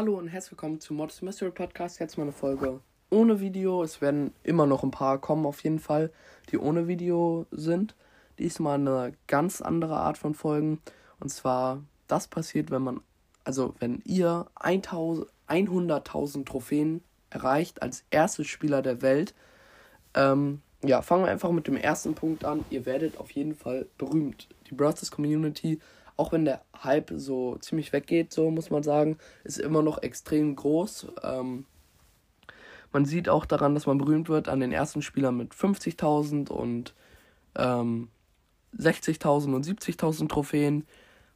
Hallo und herzlich willkommen zu Modest Mystery Podcast. Jetzt mal eine Folge ohne Video. Es werden immer noch ein paar kommen, auf jeden Fall, die ohne Video sind. Diesmal eine ganz andere Art von Folgen. Und zwar, das passiert, wenn man, also wenn ihr 100.000 Trophäen erreicht als erster Spieler der Welt. Ähm, ja, fangen wir einfach mit dem ersten Punkt an. Ihr werdet auf jeden Fall berühmt. Die Brothers Community auch wenn der Hype so ziemlich weggeht, so muss man sagen, ist immer noch extrem groß. Ähm, man sieht auch daran, dass man berühmt wird an den ersten Spielern mit 50.000 und ähm, 60.000 und 70.000 Trophäen.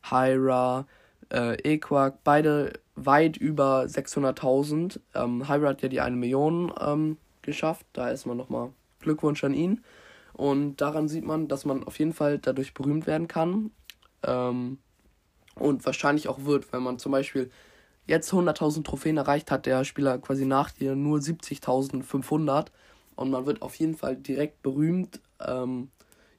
Hyra, äh, Equark, beide weit über 600.000. Ähm, Hyra hat ja die 1 Million ähm, geschafft. Da ist man nochmal Glückwunsch an ihn. Und daran sieht man, dass man auf jeden Fall dadurch berühmt werden kann. Ähm, und wahrscheinlich auch wird, wenn man zum Beispiel jetzt 100.000 Trophäen erreicht hat, der Spieler quasi nach dir nur 70.500 und man wird auf jeden Fall direkt berühmt. Ähm,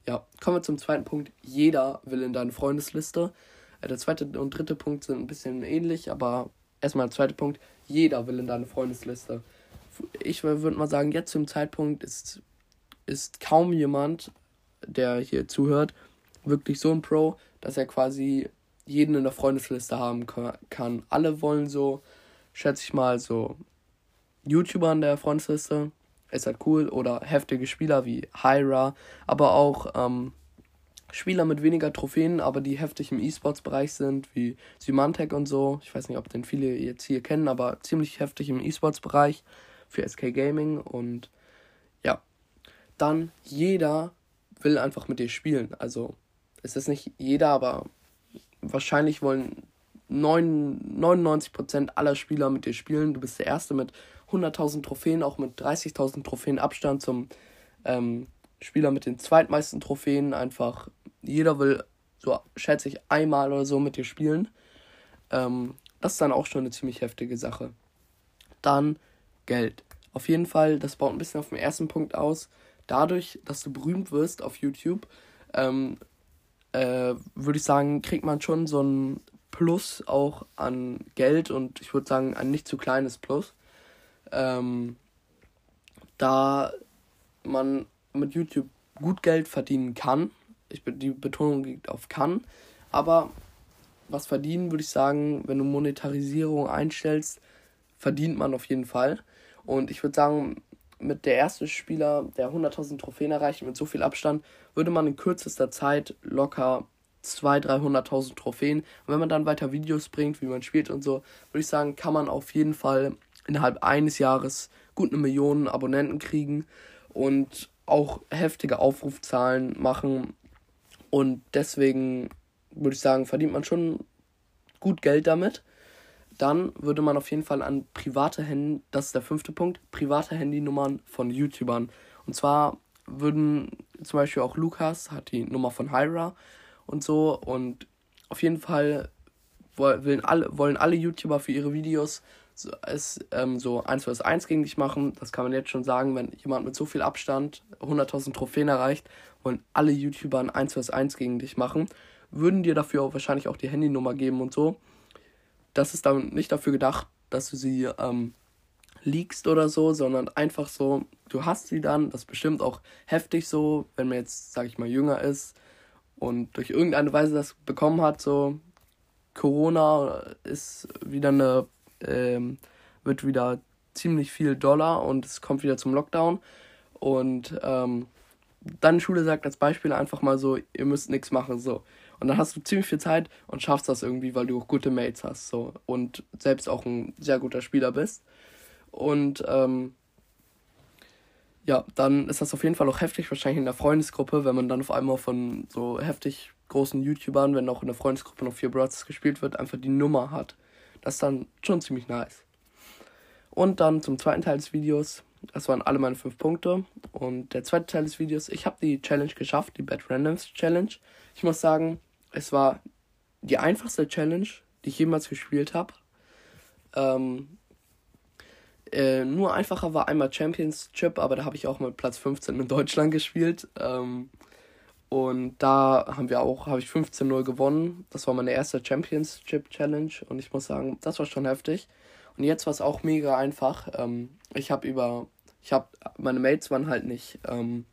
ja, kommen wir zum zweiten Punkt. Jeder will in deine Freundesliste. Äh, der zweite und dritte Punkt sind ein bisschen ähnlich, aber erstmal der zweite Punkt. Jeder will in deine Freundesliste. Ich würde mal sagen, jetzt zum Zeitpunkt ist, ist kaum jemand, der hier zuhört, wirklich so ein Pro, dass er quasi jeden in der Freundesliste haben kann. Alle wollen so, schätze ich mal, so YouTuber in der Freundesliste. Ist halt cool. Oder heftige Spieler wie Hyra. Aber auch ähm, Spieler mit weniger Trophäen, aber die heftig im E-Sports-Bereich sind, wie Symantec und so. Ich weiß nicht, ob den viele jetzt hier kennen, aber ziemlich heftig im E-Sports-Bereich für SK Gaming. Und ja, dann jeder will einfach mit dir spielen. Also es ist nicht jeder, aber wahrscheinlich wollen 99% aller Spieler mit dir spielen. Du bist der Erste mit 100.000 Trophäen, auch mit 30.000 Trophäen Abstand zum ähm, Spieler mit den zweitmeisten Trophäen. Einfach jeder will, so schätze ich, einmal oder so mit dir spielen. Ähm, das ist dann auch schon eine ziemlich heftige Sache. Dann Geld. Auf jeden Fall, das baut ein bisschen auf den ersten Punkt aus. Dadurch, dass du berühmt wirst auf YouTube, ähm, äh, würde ich sagen, kriegt man schon so ein Plus auch an Geld und ich würde sagen, ein nicht zu kleines Plus. Ähm, da man mit YouTube gut Geld verdienen kann. Ich, die Betonung liegt auf kann. Aber was verdienen, würde ich sagen, wenn du Monetarisierung einstellst, verdient man auf jeden Fall. Und ich würde sagen, mit der erste Spieler, der 100.000 Trophäen erreicht, mit so viel Abstand, würde man in kürzester Zeit locker 200.000, 300.000 Trophäen. Und wenn man dann weiter Videos bringt, wie man spielt und so, würde ich sagen, kann man auf jeden Fall innerhalb eines Jahres gut eine Million Abonnenten kriegen und auch heftige Aufrufzahlen machen. Und deswegen würde ich sagen, verdient man schon gut Geld damit dann würde man auf jeden Fall an private Handy, das ist der fünfte Punkt, private Handynummern von YouTubern. Und zwar würden zum Beispiel auch Lukas hat die Nummer von Hyra und so und auf jeden Fall wollen alle, wollen alle YouTuber für ihre Videos so, es ähm, so 1 vs 1 gegen dich machen. Das kann man jetzt schon sagen, wenn jemand mit so viel Abstand 100.000 Trophäen erreicht, wollen alle YouTuber ein 1 vs 1 gegen dich machen. Würden dir dafür auch wahrscheinlich auch die Handynummer geben und so das ist dann nicht dafür gedacht, dass du sie ähm, leakst oder so, sondern einfach so, du hast sie dann, das ist bestimmt auch heftig so, wenn man jetzt, sag ich mal, jünger ist und durch irgendeine Weise das bekommen hat, so Corona ist wieder eine, ähm, wird wieder ziemlich viel Dollar und es kommt wieder zum Lockdown und ähm, dann Schule sagt als Beispiel einfach mal so, ihr müsst nichts machen, so. Und dann hast du ziemlich viel Zeit und schaffst das irgendwie, weil du auch gute Mates hast. So. Und selbst auch ein sehr guter Spieler bist. Und ähm, ja, dann ist das auf jeden Fall auch heftig, wahrscheinlich in der Freundesgruppe, wenn man dann auf einmal von so heftig großen YouTubern, wenn auch in der Freundesgruppe noch vier Brothers gespielt wird, einfach die Nummer hat. Das ist dann schon ziemlich nice. Und dann zum zweiten Teil des Videos. Das waren alle meine fünf Punkte. Und der zweite Teil des Videos, ich habe die Challenge geschafft, die Bad Randoms Challenge. Ich muss sagen, es war die einfachste Challenge, die ich jemals gespielt habe. Ähm, äh, nur einfacher war einmal Championship, aber da habe ich auch mal Platz 15 in Deutschland gespielt. Ähm, und da haben wir auch, habe ich 15-0 gewonnen. Das war meine erste Championship Challenge und ich muss sagen, das war schon heftig. Und jetzt war es auch mega einfach. Ähm, ich habe über, ich habe, meine Mates waren halt nicht, ähm,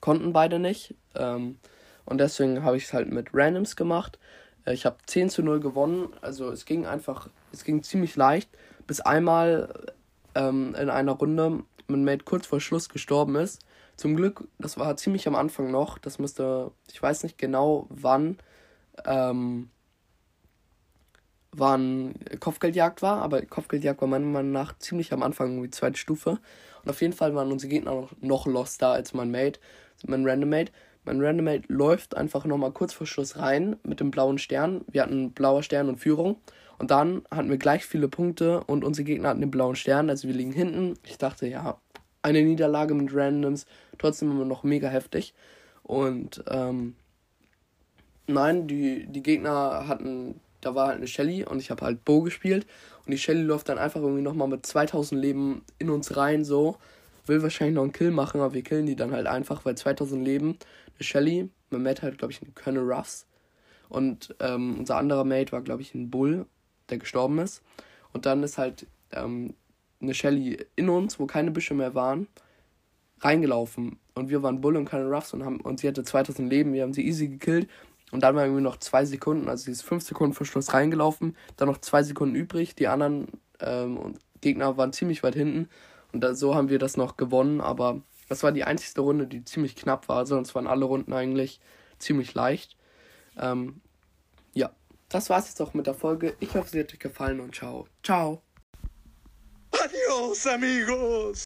konnten beide nicht. Ähm, und deswegen habe ich es halt mit Randoms gemacht. Äh, ich habe 10 zu 0 gewonnen. Also es ging einfach, es ging ziemlich leicht. Bis einmal ähm, in einer Runde mein Mate kurz vor Schluss gestorben ist. Zum Glück, das war ziemlich am Anfang noch. Das müsste, ich weiß nicht genau wann, ähm, wann Kopfgeldjagd war, aber Kopfgeldjagd war meiner Meinung nach ziemlich am Anfang, die zweite Stufe. Und auf jeden Fall waren unsere Gegner noch, noch loster als mein Mate, mein Random Mate. Mein Random Mate läuft einfach nochmal kurz vor Schluss rein mit dem blauen Stern. Wir hatten blauer Stern und Führung. Und dann hatten wir gleich viele Punkte und unsere Gegner hatten den blauen Stern. Also wir liegen hinten. Ich dachte, ja, eine Niederlage mit Randoms, trotzdem immer noch mega heftig. Und ähm, nein, die, die Gegner hatten, da war halt eine Shelly und ich habe halt Bo gespielt. Und die Shelly läuft dann einfach irgendwie nochmal mit 2000 Leben in uns rein, so. Will wahrscheinlich noch einen Kill machen, aber wir killen die dann halt einfach, weil 2000 Leben. Eine Shelly, mein Mate hat, glaube ich, einen Colonel Ruffs. Und ähm, unser anderer Mate war, glaube ich, ein Bull, der gestorben ist. Und dann ist halt ähm, eine Shelly in uns, wo keine Büsche mehr waren, reingelaufen. Und wir waren Bull und keine Ruffs und, haben, und sie hatte 2000 Leben. Wir haben sie easy gekillt. Und dann waren irgendwie noch zwei Sekunden, also sie ist fünf Sekunden vor Schluss reingelaufen, dann noch zwei Sekunden übrig. Die anderen ähm, Gegner waren ziemlich weit hinten. Und da, so haben wir das noch gewonnen. Aber das war die einzigste Runde, die ziemlich knapp war. Sonst waren alle Runden eigentlich ziemlich leicht. Ähm, ja, das war's jetzt auch mit der Folge. Ich hoffe, sie hat euch gefallen und ciao. Ciao. Adiós amigos.